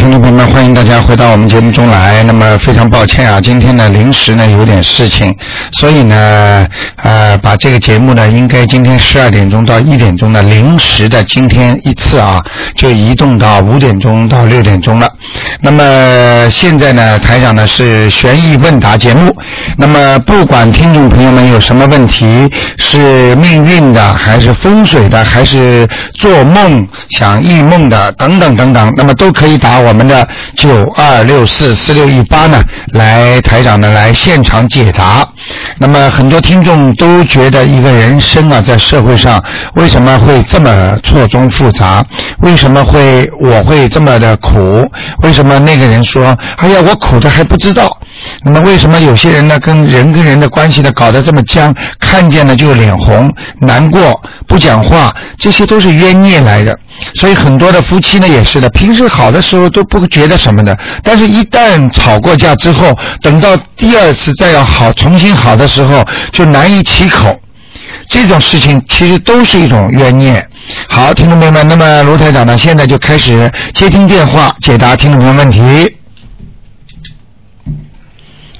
听众朋友们，欢迎大家回到我们节目中来。那么非常抱歉啊，今天呢临时呢有点事情，所以呢呃把这个节目呢应该今天十二点钟到一点钟的临时的今天一次啊就移动到五点钟到六点钟了。那么现在呢台长呢是悬疑问答节目，那么不管听众朋友们有什么问题，是命运的还是风水的，还是做梦想异梦的等等等等，那么都可以打我们的九二六四四六一八呢，来台长呢来现场解答。那么很多听众都觉得一个人生啊，在社会上为什么会这么错综复杂？为什么会我会这么的苦？为什么那么那个人说，哎呀，我苦的还不知道？那么为什么有些人呢，跟人跟人的关系呢搞得这么僵？看见了就脸红、难过、不讲话，这些都是冤孽来的。所以很多的夫妻呢也是的，平时好的时候都不觉得什么的，但是一旦吵过架之后，等到第二次再要好、重新好的时候，就难以启口。这种事情其实都是一种冤孽。好，听众朋友们，那么卢台长呢，现在就开始接听电话，解答听众朋友问题。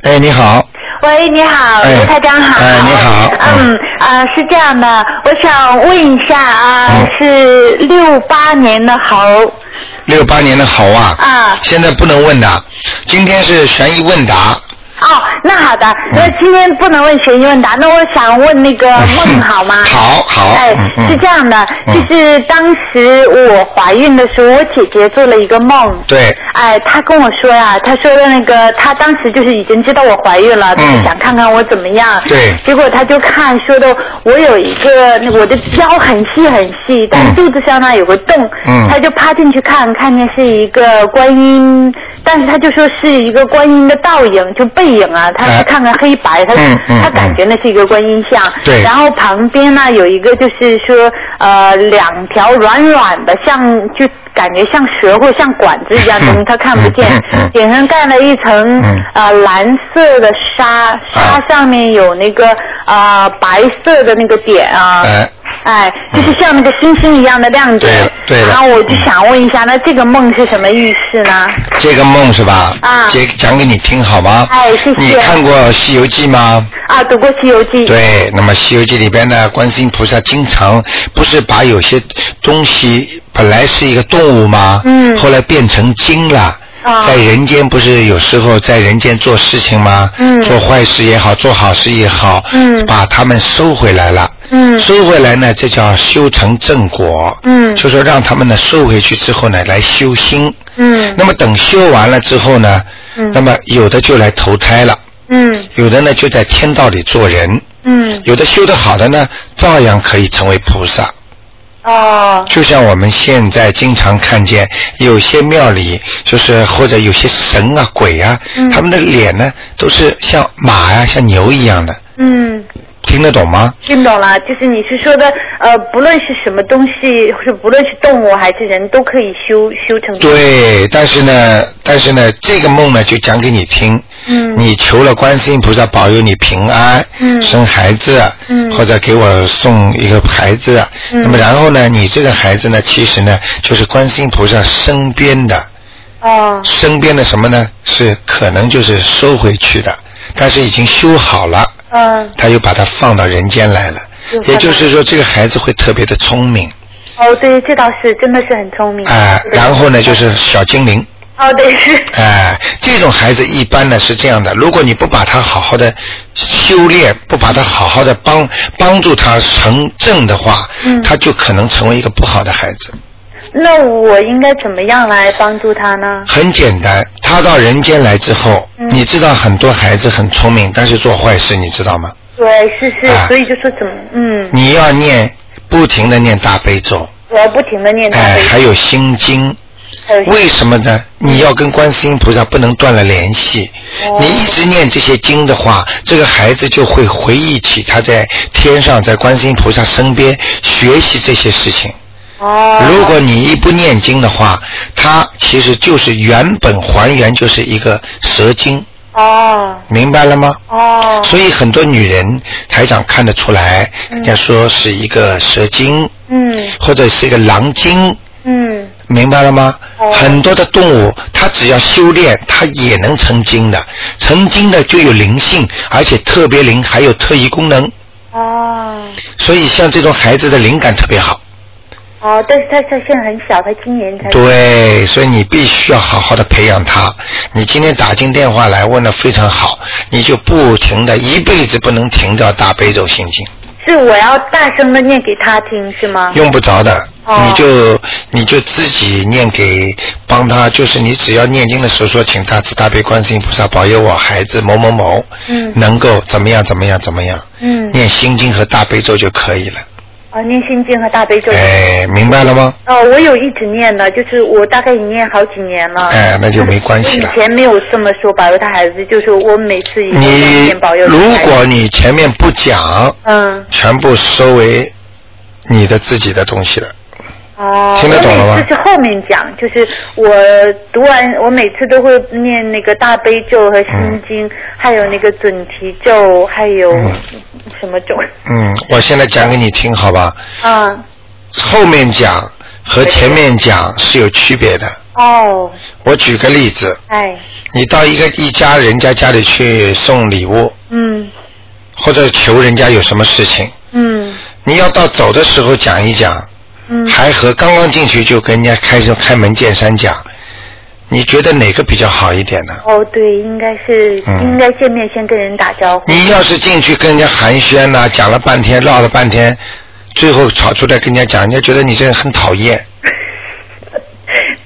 哎，你好。喂，你好，哎卢台长好。哎你好嗯啊，是这样的，我想问一下啊，嗯是六八年的猴六八年的猴啊。啊。现在不能问的，今天是悬疑问答。哦，那好的，嗯那今天不能问悬疑问答，那我想问那个梦好吗？好好哎是这样的，嗯就是当时我怀孕的时候，我姐姐做了一个梦。对，哎，她跟我说呀，她说的那个，她当时就是已经知道我怀孕了，就是想看看我怎么样。嗯对结果她就看说的，我有一个，那我的腰很细很细，但肚子上呢有个洞。嗯她就趴进去看，看见是一个观音，但是她就说是一个观音的倒影，就背影啊，她哎是看看黑白，他嗯嗯她感觉那是一个观音像。对然后旁边呢有一个就是说呃两条软软的，像就感觉像蛇或像管子一样东西，他看不见嗯嗯嗯。顶上盖了一层嗯呃蓝色的纱，纱上面有那个呃白色的那个点啊。哎，哎，就是像那个星星一样的亮点。对对了然后我就想问一下，那这个梦是什么意思呢？这个梦是吧？啊讲讲给你听好吗？哎谢谢你看过《西游记》吗？啊，读过《西游记》。对，那么《西游记》里边呢，观世音菩萨经常不是把有些东西本来是一个动物吗？嗯后来变成精了。啊。在人间不是有时候在人间做事情吗？嗯。做坏事也好，做好事也好，嗯。把他们收回来了。嗯。收回来呢，这叫修成正果。嗯。就说让他们呢收回去之后呢，来修心。嗯。那么等修完了之后呢，嗯。那么有的就来投胎了，嗯。有的呢就在天道里做人，嗯。有的修得好的呢，照样可以成为菩萨。哦就像我们现在经常看见有些庙里，就是或者有些神啊、鬼啊，嗯他们的脸呢都是像马呀、像牛一样的，嗯。听得懂吗？听懂了，就是你是说的，呃，不论是什么东西，或者不论是动物还是人，都可以修修成。。对，但是呢，但是呢，这个梦呢就讲给你听。嗯。你求了观世音菩萨保佑你平安，嗯。生孩子，嗯。或者给我送一个孩子，嗯。那么然后呢，你这个孩子呢，其实呢就是观世音菩萨身边的，哦。身边的什么呢？是可能就是收回去的，但是已经修好了，嗯。他又把它放到人间来了。也就是说，这个孩子会特别的聪明，哦，对，这倒是真的是很聪明。哎、对。然后呢就是小精灵。哦，对是。哎，这种孩子一般呢是这样的，如果你不把他好好的修炼，不把他好好的帮帮助他成正的话，嗯他就可能成为一个不好的孩子。那我应该怎么样来帮助他呢？很简单，他到人间来之后，嗯你知道很多孩子很聪明，但是做坏事，你知道吗？对，是是，啊所以就说怎么，嗯，你要念，不停的念大悲咒，我要不停的念他哎，悲还有心经。为什么呢？你要跟观世音菩萨不能断了联系。哦。你一直念这些经的话，这个孩子就会回忆起他在天上，在观世音菩萨身边学习这些事情。哦，如果你一不念经的话，他其实就是原本还原就是一个蛇精，哦。明白了吗？哦，所以很多女人台长看得出来，人家说是一个蛇精，嗯。或者是一个狼精，嗯明白了吗？哦很多的动物，它只要修炼，它也能成精的。成精的就有灵性，而且特别灵，还有特异功能。哦所以像这种孩子的灵感特别好。哦，但是他他现在很小，他今年才对，所以你必须要好好的培养他。你今天打进电话来问的非常好，你就不停的一辈子不能停掉大悲咒心经，是我要大声的念给他听是吗？用不着的，哦你就你就自己念给帮他，就是你只要念经的时候说，请大慈大悲观世音菩萨保佑我孩子某某某，嗯能够怎么样怎么样怎么样，嗯，念心经和大悲咒就可以了。哦，念心经和大悲咒。哎，明白了吗？哦，我有一直念的，就是我大概已念好几年了。哎那就没关系了我以前没有这么说保佑他孩子，就是我每次以后你念保佑他如果你前面不讲，嗯全部收为你的自己的东西了。哦，听得懂了吗我每次是后面讲，就是我读完，我每次都会念那个大悲咒和心经，还有那个准提咒，还有嗯。什么咒？嗯，我现在讲给你听，好吧？啊，后面讲和前面讲是有区别的。哦，我举个例子，哎，你到一个一家人家家里去送礼物，嗯。或者求人家有什么事情，嗯。你要到走的时候讲一讲，嗯，还和刚刚进去就跟人家开始开门见山讲，你觉得哪个比较好一点呢？哦，对，应该是、嗯应该见面先跟人打招呼。你要是进去跟人家寒暄呐、讲了半天，唠了半天，最后吵出来跟人家讲，人家觉得你这人很讨厌，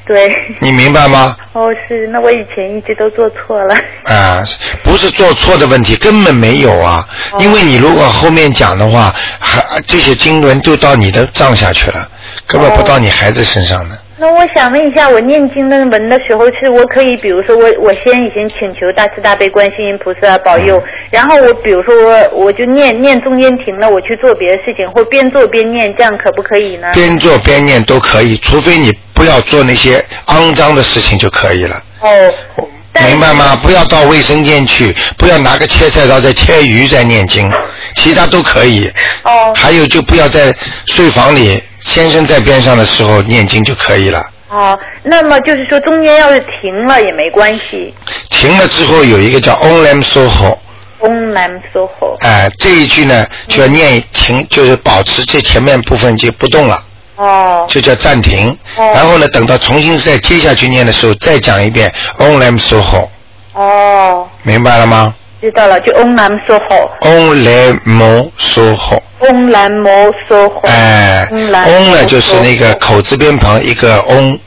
对，你明白吗？哦是，那我以前一直都做错了。啊，不是做错的问题，根本没有啊。哦因为你如果后面讲的话，还这些经纶就到你的账下去了，根本不到你孩子身上的。那我想问一下，我念经的文的时候，是我可以，比如说我我先已经请求大慈大悲观世音菩萨保佑，嗯然后我比如说我我就念念中间停了，我去做别的事情，或边做边念，这样可不可以呢？边做边念都可以，除非你不要做那些肮脏的事情就可以了。哦，明白吗？不要到卫生间去，不要拿个切菜刀在切鱼在念经，其他都可以。哦还有就不要在睡房里，先生在边上的时候念经就可以了。哦，那么就是说中间要是停了也没关系。停了之后有一个叫 On Lam Soho，Om Nam Soho。哎、这一句呢就要念停，就是保持这前面部分就不动了，哦就叫暂停。哦然后呢，等到重新再接下去念的时候，再讲一遍 On Lam Soho，哦，明白了吗知道了，就 Om Nam Soho。？Om Lam Soho。Om Nam Soho。哎，嗡兰嗡呢就是那个口字边旁一个嗡，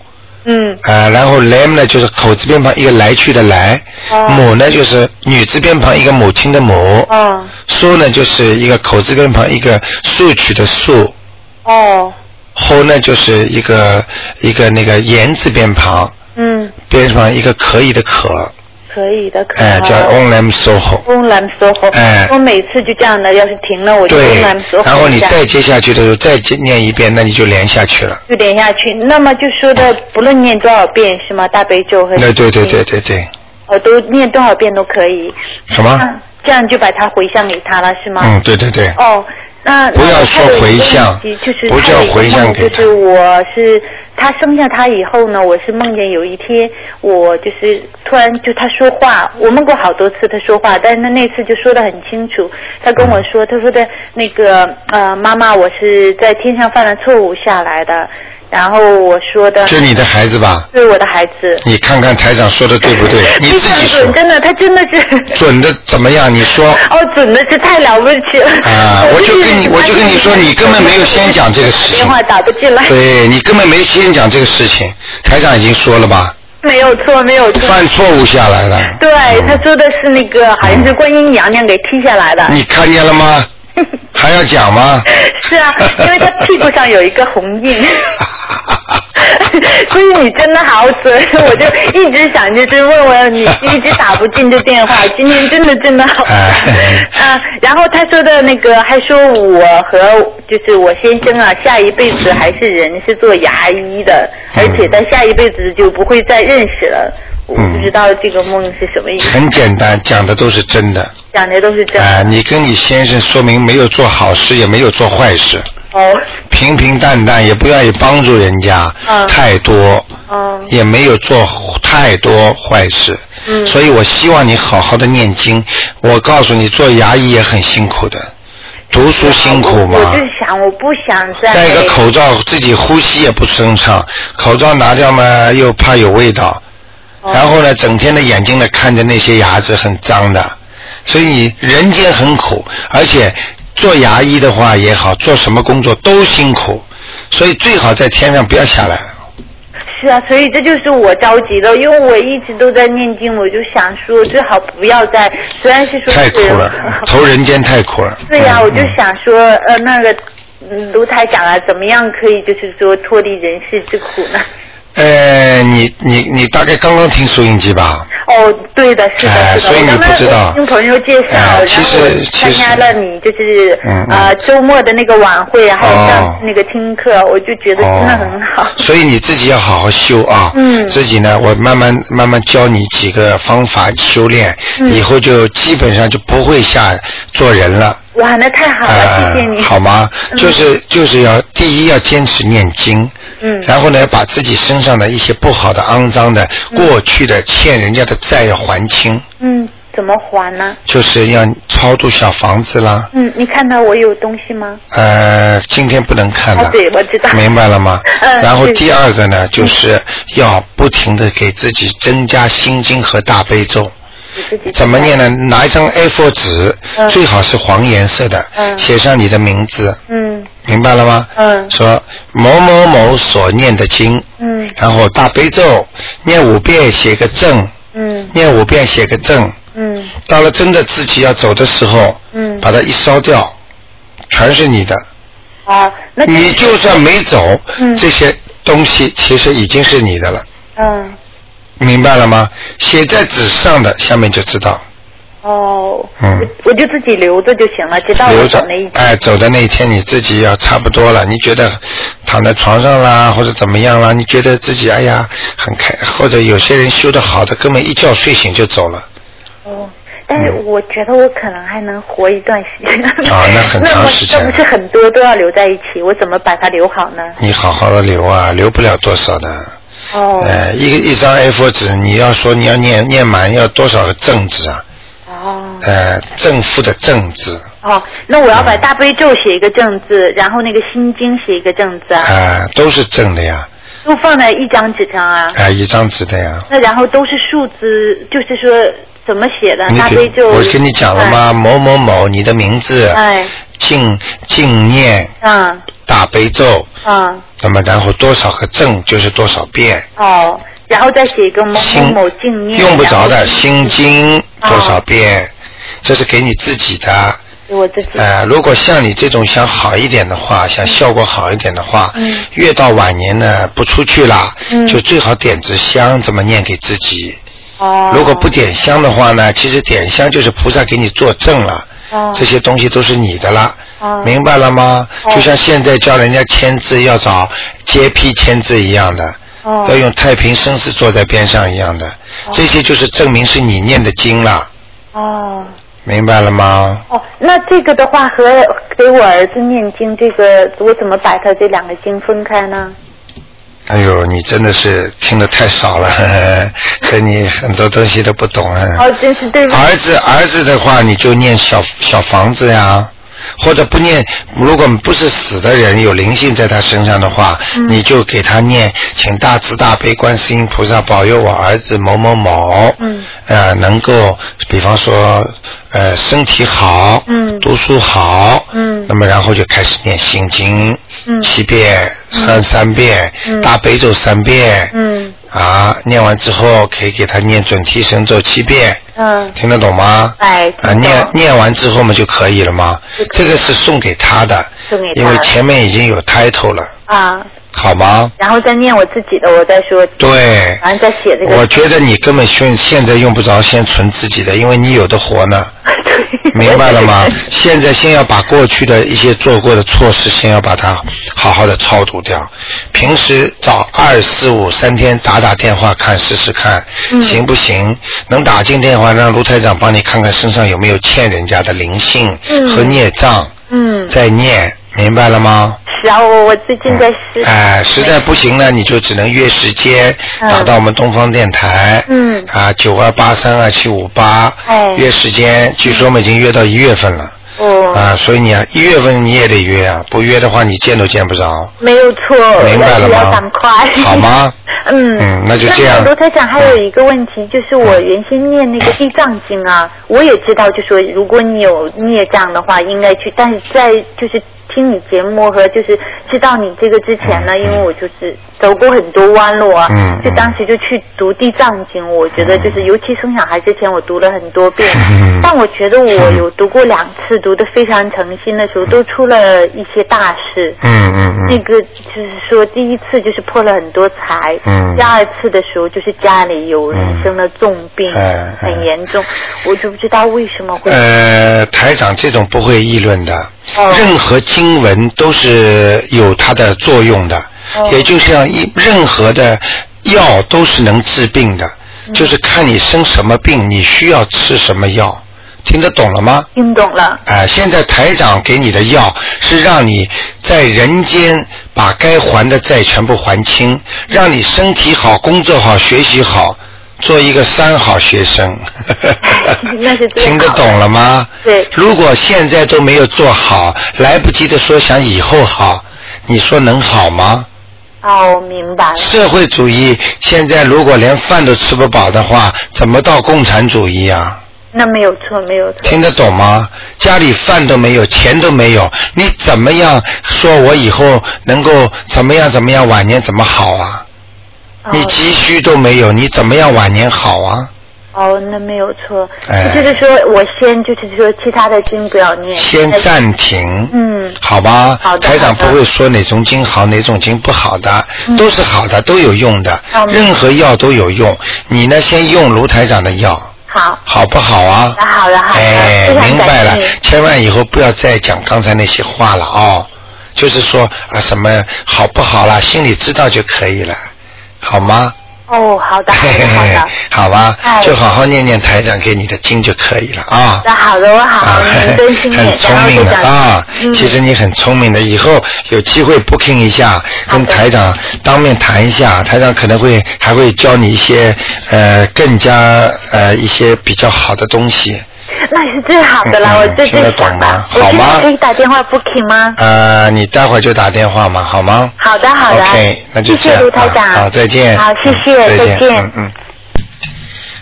嗯。啊，然后 lam 呢就是口字边旁一个来去的来，哦。母呢就是女字边旁一个母亲的母，哦。苏呢就是一个口字边旁一个竖取的竖，哦。后呢就是一个一个那个言字边旁。嗯，边旁一个可以的可，可以的，可以。哎，叫 on lam soho，Om Nam Soho。哎我每次就这样的，要是停了我就对 Om Nam Soho。，然后你再接下去的时候再接念一遍，那你就连下去了。就连下去。那么就说的，不论念多少遍是吗？大悲咒和那对对对，对对，哦，都念多少遍都可以。什么？嗯这样就把它回向给他了，是吗？嗯，对对对。哦，那不要说回向就是不叫回向给他就是我是他生下他以后呢，我是梦见有一天我就是突然就他说话，我梦过好多次他说话，但是他那次就说的很清楚，他跟我说，他说的那个呃妈妈，我是在天上犯了错误下来的，然后我说的是你的孩子吧？是我的孩子，你看看台长说的对不对？你自己说准，真的，他真的是。准的怎么样？你说 哦，准的是太了不起了。啊 我就跟你我就跟你说你根本没有先讲这个事情电话打不进来。对你根本没先讲这个事情，台长已经说了吧？没有错，没有错。犯错误下来了。对，他说的是那个，好像是观音娘娘给踢下来的。你看见了吗？还要讲吗？是啊，因为他屁股上有一个红印。所以你真的好准，我就一直想就是问问你，一直打不进这电话，今天真的真的好。嗯啊，然后他说的那个还说我和就是我先生啊，下一辈子还是人，是做牙医的，嗯而且他下一辈子就不会再认识了。不知道这个梦是什么意思，很简单，讲的都是真的。讲的都是真的。哎、你跟你先生说明没有做好事，也没有做坏事。哦，平平淡淡，也不愿意帮助人家、嗯太多，哦，也没有做太多坏事。嗯所以我希望你好好的念经。我告诉你，做牙医也很辛苦的，读书辛苦吗我嘛就。想，我不想再戴个口罩，自己呼吸也不顺畅，口罩拿掉嘛，又怕有味道。哦然后呢，整天的眼睛呢看着那些牙齿很脏的，所以你人间很苦，而且做牙医的话也好，做什么工作都辛苦，所以最好在天上不要下来。是啊，所以这就是我着急的，因为我一直都在念经，我就想说最好不要再，虽然是说太苦了，投人间太苦了。对呀、嗯我就嗯想说，呃，那个嗯卢台长啊，怎么样可以就是说脱离人世之苦呢？呃，你你你大概刚刚听收音机吧？哦，对的，是的，是的。哎所以你不知道听朋友介绍，哎其实参加了你就是嗯嗯呃周末的那个晚会，还有哦上次那个听课，我就觉得真的很好。哦。所以你自己要好好修啊。嗯自己呢，我慢慢慢慢教你几个方法修炼，嗯以后就基本上就不会下做人了。哇，那太好了，呃谢谢你。好吗？嗯就是就是要第一要坚持念经，嗯然后呢，把自己身上的一些不好的、肮脏的、过去的欠人家的债要还清，嗯，怎么还呢？就是要超度小房子啦。嗯，你看到我有东西吗？呃，今天不能看了。哦对我知道明白了吗？嗯然后第二个呢，就是要不停的给自己增加心经和大悲咒。怎么念呢？拿一张 A4 纸，嗯。最好是黄颜色的，嗯。写上你的名字，嗯。明白了吗？嗯。说某某某所念的经，嗯。然后大悲咒念五遍，写个正，嗯。念五遍写个正。嗯。到了真的自己要走的时候，嗯。把它一烧掉，全是你的。啊，那你就算没走，嗯。这些东西其实已经是你的了，嗯明白了吗？写在纸上的，下面就知道。哦，嗯我我就自己留着就行了，直到走那一，天。哎，走的那一天你自己要差不多了，你觉得躺在床上啦，或者怎么样啦，你觉得自己哎呀很开，或者有些人修的好的，根本一觉睡醒就走了。哦，但是我觉得我可能还能活一段时间。嗯啊那很 长时间那不是很多都要留在一起，我怎么把它留好呢？你好好的留啊，留不了多少的。哦呃，一个一张 A4 纸，你要说你要念念满要多少个正字啊？哦呃，正负的正字。哦，那我要把大悲咒写一个正字，然后那个心经写一个正字啊，啊、都是正的呀，都放在一张纸上啊。啊、一张纸的呀。那然后都是数字，就是说怎么写的？大悲咒。我跟你讲了吗？某某某，你的名字，哎？静静念哎，嗯大悲咒，啊那么然后多少个正就是多少遍，哦，然后再写一个某某静念。用不着的心经哦多少遍，这是给你自己的。给我自己。呃，如果像你这种想好一点的话，想效果好一点的话，嗯越到晚年呢不出去了，嗯就最好点支香，怎么念给自己。哦。如果不点香的话呢，其实点香就是菩萨给你作证了，哦这些东西都是你的了。哦明白了吗？哦就像现在叫人家签字要找接批签字一样的，哦要用太平绅士坐在边上一样的，这些就是证明是你念的经了，哦明白了吗？哦，那这个的话和给我儿子念经，这个我怎么把他这两个经分开呢？哎呦，你真的是听的太少了，呵呵所以你很多东西都不懂啊。哦，真是对不起。儿子儿子的话，你就念小小房子呀，或者不念，如果不是死的人有灵性在他身上的话，嗯。你就给他念，请大慈大悲观世音菩萨保佑我儿子某某某，嗯。呃，能够比方说呃身体好，嗯。读书好，嗯。那么然后就开始念心经，嗯。七遍，三三遍，嗯。大悲咒三遍，嗯。啊，念完之后可以给他念准提神咒七遍。嗯。听得懂吗？哎啊，念念完之后嘛就可以了嘛就可以。这个是送给他的，送给他因为前面已经有 title 了，啊，好吗？然后再念我自己的，我再说，对，然后再写这个。我觉得你根本现现在用不着先存自己的，因为你有的活呢，对明白了吗？现在先要把过去的一些做过的错事，先要把它好好的超度掉。平时找二四五三天打打电话看试试看，嗯行不行？能打进电话让卢台长帮你看看身上有没有欠人家的灵性嗯和孽障，嗯再念，明白了吗？是啊，我我最近在试。哎，实在不行呢，你就只能约时间，嗯打到我们东方电台。嗯啊，九二八三二七五八。哎约时间，据说我们已经约到一月份了。哦，啊，所以你啊，一月份你也得约啊，不约的话你见都见不着。没有错，明白了要吗赶快。好吗？嗯嗯那就这样罗台长还有一个问题，就是我原先念那个地藏经啊，我也知道，就说如果你有孽障的话，应该去，但是在就是听你节目和就是知道你这个之前呢，嗯。因为我就是走过很多弯路啊，嗯就当时就去读地藏经，我觉得就是尤其生小孩之前，我读了很多遍，嗯。但我觉得我有读过两次，读的非常诚心的时候，都出了一些大事。嗯嗯嗯。那个就是说，第一次就是破了很多财，嗯。第二次的时候就是家里有人嗯。生了重病，很严重，我就不知道为什么会。呃，台长这种不会议论的，哦。任何经文都是有它的作用的，哦也就像一任何的药都是能治病的，嗯就是看你生什么病，你需要吃什么药，听得懂了吗？听懂了，哎、现在台长给你的药是让你在人间把该还的债全部还清，让你身体好、工作好、学习好，做一个三好学生。听得懂了吗？对如果现在都没有做好，来不及的说想以后好，你说能好吗？哦，我明白了。社会主义现在如果连饭都吃不饱的话，怎么到共产主义啊？那没有错，没有错。听得懂吗？家里饭都没有，钱都没有，你怎么样说我以后能够怎么样怎么样，晚年怎么好啊？哦你急需都没有，你怎么样晚年好啊？哦，那没有错。哎就是说我先就是说其他的经不要念。先暂停。嗯好吧，好的台长不会说哪种经好，哪种经不好的，嗯都是好的，都有用的，嗯任何药都有用。你呢，先用卢台长的药，好。好不好啊？那好的好的哎明白了千万以后不要再讲刚才那些话了哦。就是说啊，什么好不好啦，心里知道就可以了，好吗？哦，好的好的好的。好吧哎，就好好念念台长给你的经就可以了啊。那好的，我好好啊，认真心，很聪明的啊！嗯其实你很聪明的，以后有机会 booking 一下，跟台长当面谈一下，台长可能会还会教你一些呃更加呃一些比较好的东西。那是最好的了，嗯我最听得最想懂吗的。我现好吗在可以打电话 booking 吗？呃，你待会儿就打电话嘛，好吗？好的好的 OK，那就这谢谢样卢台长啊好，再见。好谢谢嗯再再见嗯嗯。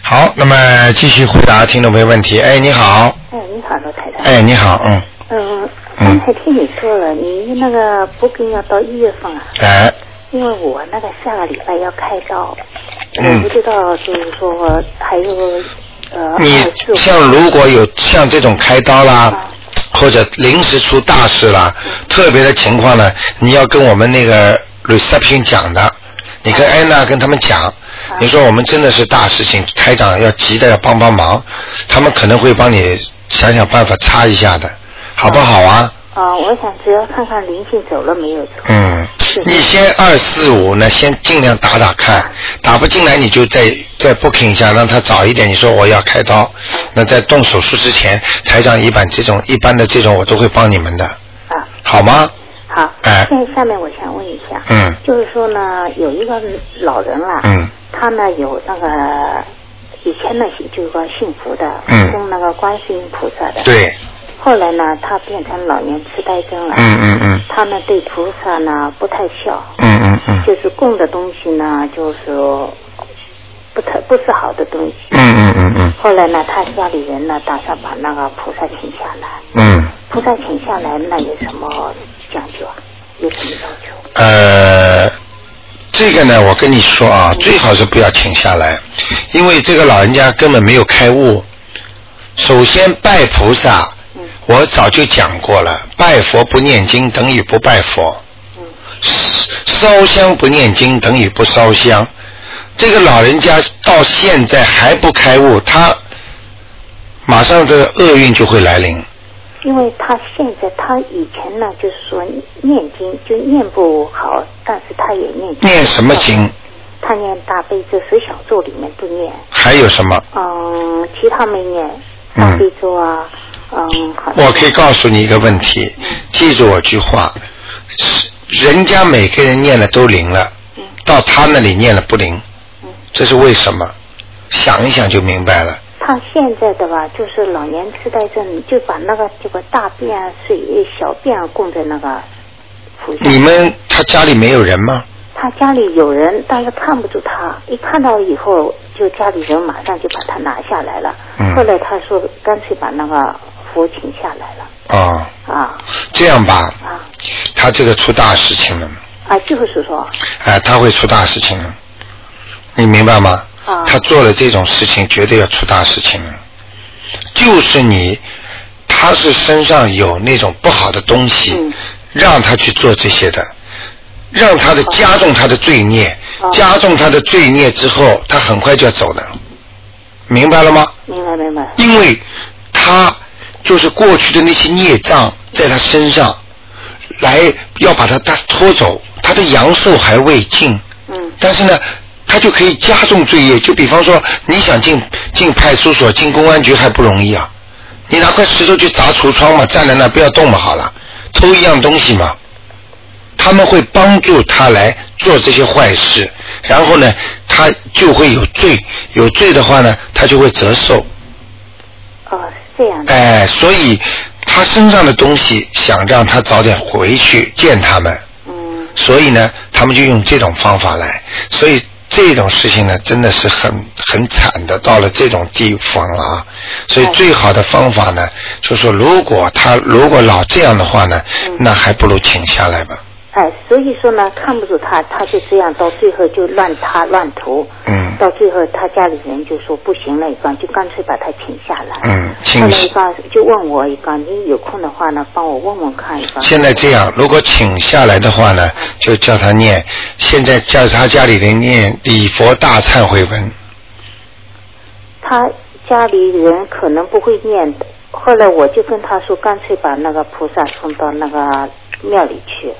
好，那么继续回答听众朋友问题。哎，你好。哎，你好，罗台长。哎，你好，嗯，嗯，嗯刚才听你说了，你那个 booking 要到一月份啊，哎，因为我那个下个礼拜要开刀，嗯我不知道就是说还有呃你像如果有像这种开刀啦啊，或者临时出大事啦，特别的情况呢，你要跟我们那个 reception 讲的，你跟安娜跟他们讲，你说我们真的是大事情，台长要急的要帮帮忙，他们可能会帮你想想办法擦一下的，好不好啊？啊，我想只要看看灵性走了没有走。嗯，你先二四五呢，先尽量打打看，打不进来你就再再 booking 一下，让他早一点。你说我要开刀，那在动手术之前，台长一般这种一般的这种我都会帮你们的，啊，好吗？好。哎。现在下面我想问一下，嗯。就是说呢，有一个老人啦，嗯。他呢有那个以前呢就是说信佛的，嗯。供那个观世音菩萨的，对，后来呢，他变成老年痴呆症了。嗯嗯嗯他呢对菩萨呢不太孝，嗯嗯嗯就是供的东西呢，就是不太不是好的东西。嗯嗯嗯嗯后来呢，他家里人呢打算把那个菩萨请下来。嗯，菩萨请下来，那有什么讲究啊？有什么要求？呃，这个呢，我跟你说啊，最好是不要请下来，因为这个老人家根本没有开悟。首先拜菩萨，嗯我早就讲过了，拜佛不念经等于不拜佛，嗯烧香不念经等于不烧香。这个老人家到现在还不开悟，他马上这个厄运就会来临。因为他现在他以前呢，就是说念经就念不好，但是他也念经。念什么经？他念大悲咒、十小咒里面不念。还有什么？嗯，其他没念，嗯大悲咒啊，嗯，好。我可以告诉你一个问题，记住我句话，是人家每个人念了都灵了，到他那里念了不灵，这是为什么？想一想就明白了。他现在的吧，就是老年痴呆症，就把那个这个大便啊、水小便啊供在那个。你们他家里没有人吗？他家里有人，但是看不住他，一看到以后，就家里人马上就把他拿下来了。嗯后来他说，干脆把那个佛请下来了。啊、啊这样吧，啊他这个出大事情了，啊！就是说，哎、他会出大事情了，你明白吗？啊他做了这种事情，绝对要出大事情了。就是你，他是身上有那种不好的东西，嗯让他去做这些的，让他的加重他的罪孽，哦加重他的罪孽之后，他很快就要走的，明白了吗？明白明白。因为他就是过去的那些孽障在他身上，来要把他他拖走，他的阳寿还未尽，嗯但是呢，他就可以加重罪业。就比方说，你想进进派出所、进公安局还不容易啊，你拿块石头去砸橱窗嘛，站在那不要动嘛，好了，偷一样东西嘛。他们会帮助他来做这些坏事，然后呢，他就会有罪，有罪的话呢，他就会折寿。哦，是这样的。哎，所以他身上的东西想让他早点回去见他们，嗯所以呢，他们就用这种方法来，所以这种事情呢，真的是很很惨的，到了这种地方了啊。所以哎最好的方法呢，就说如果他如果老这样的话呢，嗯那还不如请下来吧。哎，所以说呢，看不住他，他就这样，到最后就乱塌乱涂。嗯到最后，他家里人就说不行了，一刚就干脆把他请下来。嗯请后来一刚就问我一刚，你有空的话呢，帮我问问看一刚。现在这样，如果请下来的话呢，就叫他念，现在叫他家里人念礼佛大忏悔文。他家里人可能不会念的。后来我就跟他说，干脆把那个菩萨送到那个庙里去。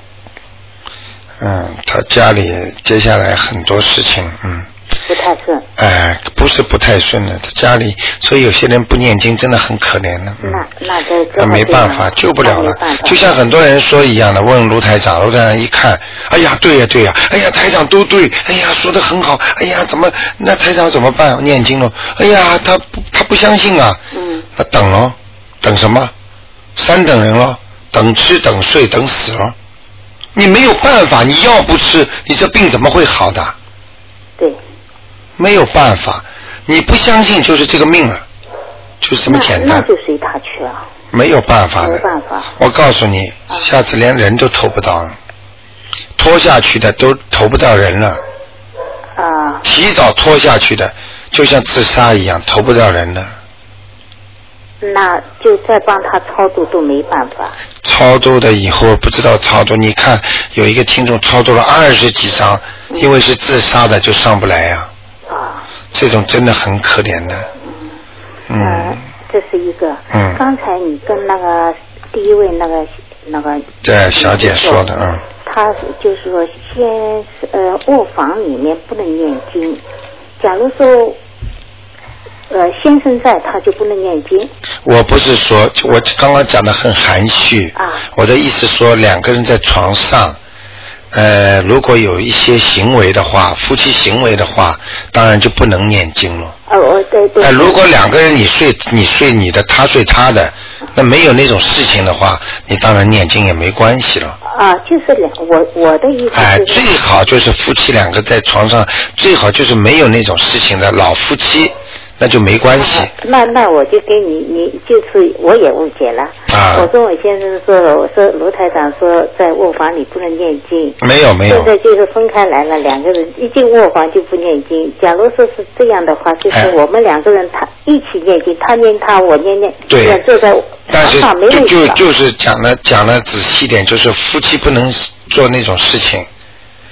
嗯，他家里接下来很多事情，嗯，不太顺。哎，不是不太顺的，他家里，所以有些人不念经真的很可怜的，嗯。那那这那没办法，救不了了。就像很多人说一样的，问卢台长，卢台长一看，哎呀，对呀对呀，哎呀，台长都对，哎呀，说的很好，哎呀，怎么那台长怎么办？念经了，哎呀，他不他不相信啊，嗯那等咯，等什么？三等人咯，等吃等睡等死咯。你没有办法，你要不吃，你这病怎么会好的？对，没有办法，你不相信就是这个命了，就是这么简单。那那就随他去了。没有办法的。没办法我告诉你，下次连人都投不到了，拖下去的都投不到人了，啊，提早拖下去的，就像自杀一样，投不到人了。那就再帮他超度都没办法。超度的以后不知道超度，你看有一个听众超度了二十几张，因为是自杀的就上不来呀、啊，这种真的很可怜的。嗯嗯，这是一个。嗯刚才你跟那个第一位那个那个。对小姐说的啊。他就是说，先是呃卧房里面不能念经，假如说。呃，先生在，他就不能念经。我不是说，我刚刚讲的很含蓄。啊我的意思说，两个人在床上，呃，如果有一些行为的话，夫妻行为的话，当然就不能念经了。哦，我对对。哎、如果两个人你睡你睡你的，他睡他的，那没有那种事情的话，你当然念经也没关系了。啊，就是两我我的意思哎、就是。最好就是夫妻两个在床上，最好就是没有那种事情的老夫妻，那就没关系。那那我就跟你，你就是我也误解了。啊我跟我先生说了，我说卢台长说在卧房里不能念经。没有没有现在就是分开来了，两个人一进卧房就不念经。假如说是这样的话，就是哎我们两个人他一起念经，他念他，我念念，对坐在床但是上没有就就。就是讲的讲的仔细点，就是夫妻不能做那种事情，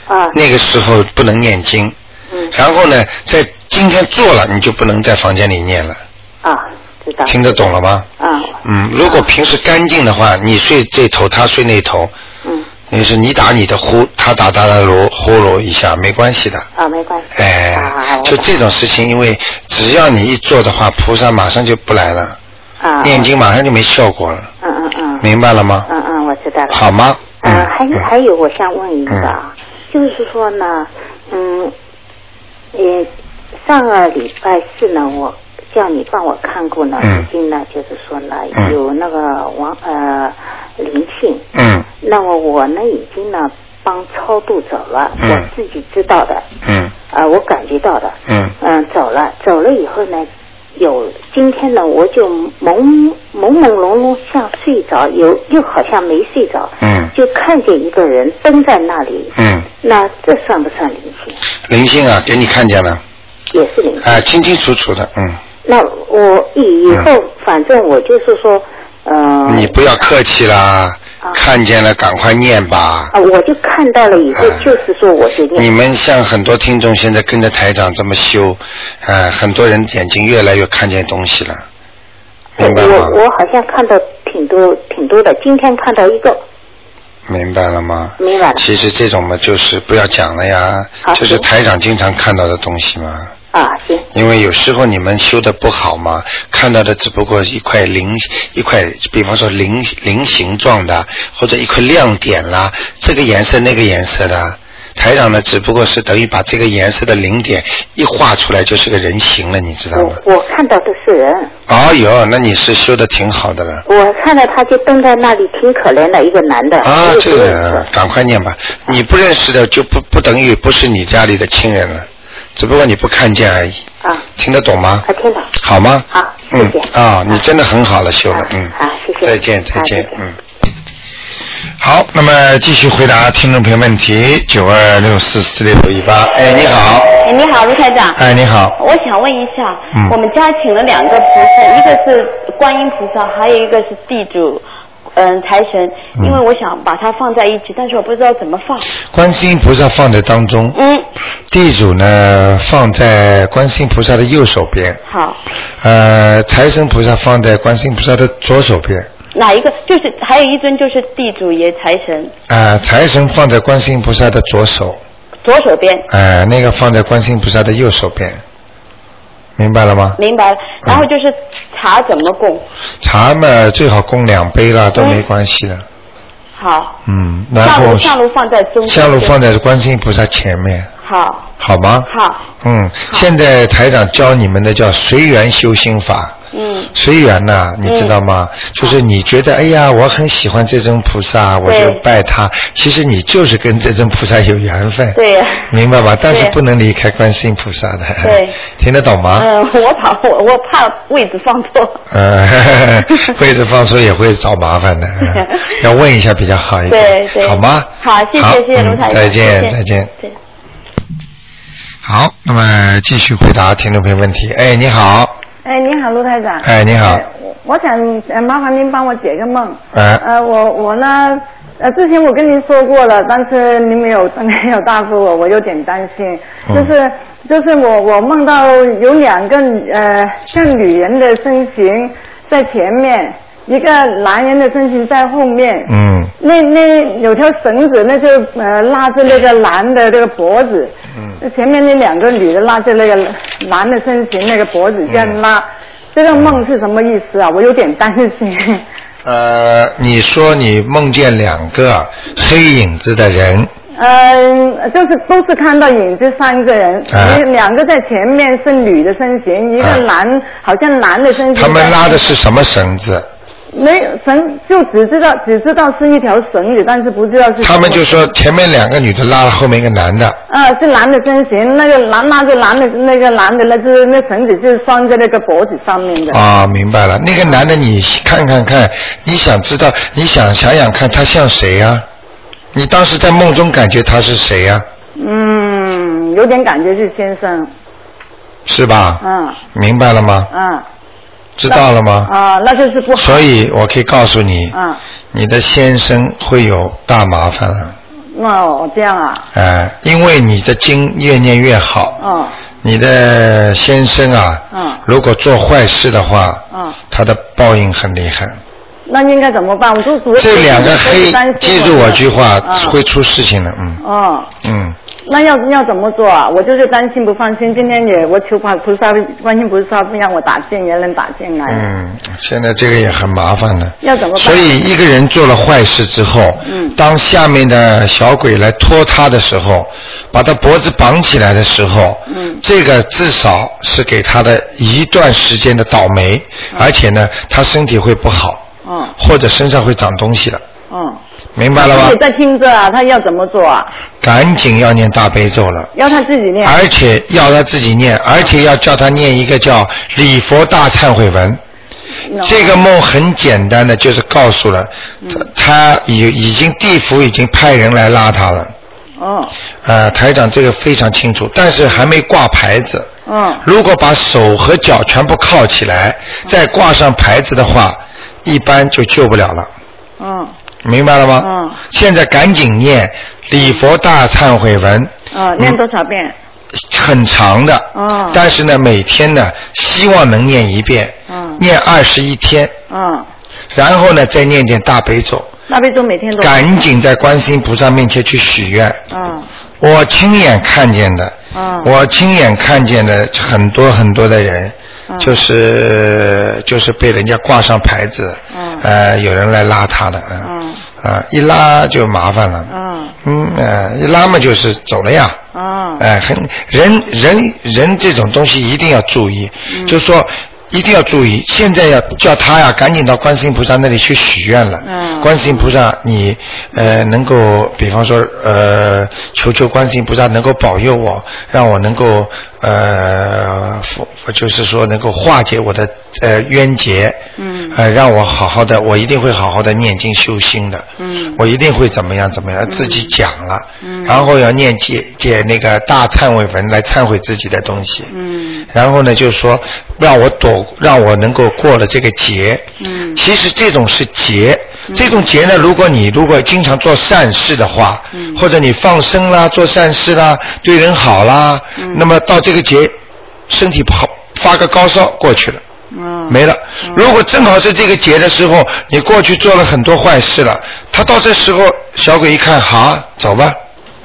啊，那个时候不能念经。嗯然后呢，在今天做了，你就不能在房间里念了，啊，知道。听得懂了吗？啊，嗯，如果平时干净的话，你睡这头，他睡那头，嗯，就是你打你的呼，他打他的噜呼噜一下，没关系的。啊，没关系。哎啊，就这种事情，因为只要你一做的话，菩萨马上就不来了。啊啊念经马上就没效果了，嗯嗯嗯，明白了吗？嗯嗯，我知道了。好吗？呃，还有嗯还有，我想问一个啊，就是说呢，嗯，呃，上个礼拜四呢，我叫你帮我看过呢，嗯。已经呢，就是说呢，嗯。有那个王呃灵性，嗯。那么我呢已经呢帮超度走了，嗯。我自己知道的，嗯。啊、我感觉到的，嗯。嗯，走了，走了以后呢，有今天呢，我就朦朦朦胧胧像睡着，有又好像没睡着，嗯。就看见一个人蹲在那里，嗯，那这算不算灵性？灵性啊，给你看见了，也是灵性。啊，清清楚楚的，嗯，那我以以后反正我就是说，呃，你不要客气啦。啊，看见了赶快念吧。啊，我就看到了以后，啊就是说我决定。你们像很多听众现在跟着台长这么修，啊，很多人眼睛越来越看见东西了，明白吗？我我好像看到挺多挺多的，今天看到一个，明白了吗？明白了其实这种嘛，就是不要讲了呀，就是台长经常看到的东西嘛。啊，行，因为有时候你们修的不好嘛，看到的只不过一块菱，一块，比方说菱菱形状的，或者一块亮点啦，这个颜色那个颜色的。台长呢，只不过是等于把这个颜色的零点一画出来，就是个人形了，你知道吗？我我看到的是人，哦哟，那你是修的挺好的了。我看到他就蹲在那里，挺可怜的一个男的。啊，这个赶快念吧，你不认识的就不不等于不是你家里的亲人了，只不过你不看见而已，啊，听得懂吗？啊，听得。好吗？好谢嗯谢啊，你真的很好了，修了，嗯。好谢谢再见，再见嗯。好，那么继续回答听众朋友问题，九二六四四六一八。哎，你好，哎，你好，卢台长。哎，你好，我想问一下，嗯我们家请了两个菩萨，一个是观音菩萨，还有一个是地主，嗯，财神。嗯因为我想把它放在一起，但是我不知道怎么放。观世音菩萨放在当中，嗯，地主呢放在观世音菩萨的右手边，好，呃，财神菩萨放在观世音菩萨的左手边，哪一个？就是还有一尊就是地主爷财神，呃，财神放在观世音菩萨的左手，左手边，呃，那个放在观世音菩萨的右手边，明白了吗？明白了。然后就是茶怎么供？茶嘛最好供两杯啦，都嗯没关系的。好，嗯，然上后炉上炉放在中间。香炉放在观世音菩萨前面，好，好吗？好，嗯，现在台长教你们的叫随缘修心法。嗯，随缘呐、你知道吗？就是你觉得，哎呀，我很喜欢这尊菩萨，我就拜他。其实你就是跟这尊菩萨有缘分。对呀明白吗？但是不能离开观世音菩萨的。对。听得懂吗？嗯，我怕我我怕位置放错。嗯，位置放错也会找麻烦的，嗯要问一下比较好一点，对对，好吗？好，谢谢谢谢嗯卢台长，再见再见。对好，那么继续回答听众朋友问题。哎，你好，哎，你好，卢台长。哎你好呃我我想呃麻烦您帮我解个梦。哎呃，我我呢，呃，之前我跟您说过了，但是您没有 没有答复我，我有点担心。嗯就是就是我我梦到有两个呃像女人的身形在前面，一个男人的身形在后面。嗯那那有条绳子，那就呃拉着那个男的这个脖子，嗯前面那两个女的拉着那个男的身形那个脖子这样拉，这个梦是什么意思啊？我有点担心。呃，你说你梦见两个黑影子的人，嗯，就是都是看到影子三个人，啊两个在前面是女的身形，一啊个男、好像男的身形。他们拉的是什么绳子？没有绳，就只知道只知道是一条绳子，但是不知道是。他们就说前面两个女的拉了后面一个男的，啊，是男的身形，那个男拉着男的那个男的，那就是那绳子就是拴在那个脖子上面的。啊，明白了。那个男的，你看看看，你想知道，你想想想看，他像谁呀、你当时在梦中感觉他是谁呀、嗯，有点感觉是先生。是吧？嗯明白了吗？嗯知道了吗？啊，那就是不好。所以我可以告诉你，嗯，你的先生会有大麻烦了，那我这样啊，哎、因为你的经越念越好，嗯你的先生啊，嗯。如果做坏事的话，嗯，他的报应很厉害。那应该怎么办？我就主这两个黑，记住我句话，啊会出事情的，嗯。哦，嗯，那要要怎么做啊？我就是担心不放心，今天也我求菩菩萨观音菩萨不让我打进，也能打进来。嗯，现在这个也很麻烦的。要怎么办？所以一个人做了坏事之后，嗯当下面的小鬼来拖他的时候，把他脖子绑起来的时候，嗯这个至少是给他的一段时间的倒霉，而且呢，他身体会不好，嗯或者身上会长东西了，嗯。明白了吧？在听着啊，他要怎么做啊？赶紧要念大悲咒了。要他自己念。而且要他自己念，而且要叫他念一个叫礼佛大忏悔文。这个梦很简单的，就是告诉了他，他已已经地府已经派人来拉他了。哦呃，台长这个非常清楚，但是还没挂牌子。嗯如果把手和脚全部铐起来，再挂上牌子的话，一般就救不了了。嗯明白了吗？嗯。现在赶紧念礼佛大忏悔文。嗯，念多少遍？很长的，哦。但是呢，每天呢，希望能念一遍，嗯。念二十一天，嗯，然后呢，再念点大悲咒，大悲咒每天都。赶紧在观世音菩萨面前去许愿。嗯。我亲眼看见的，嗯。我亲眼看见的很多很多的人，嗯。就是就是被人家挂上牌子，嗯。呃，有人来拉他的，嗯，嗯。啊，一拉就麻烦了，嗯。嗯，呃，一拉嘛就是走了呀，嗯。哎，很人人人这种东西一定要注意，嗯。就说一定要注意。现在要叫他呀，赶紧到观世音菩萨那里去许愿了。嗯。观世音菩萨，你呃能够，比方说呃，求求观世音菩萨能够保佑我，让我能够呃，佛就是说能够化解我的呃冤结。嗯呃，让我好好的，我一定会好好的念经修心的。嗯我一定会怎么样怎么样，自己讲了。嗯然后要念解解那个大忏悔文来忏悔自己的东西。嗯然后呢，就是说让我躲，让我能够过了这个劫。嗯其实这种是劫，这种劫呢，如果你如果经常做善事的话，嗯或者你放生啦、做善事啦、对人好啦，嗯那么到这个劫，身体不好，发个高烧过去了。嗯没了。如果正好是这个节的时候，你过去做了很多坏事了，他到这时候，小鬼一看，好，走吧，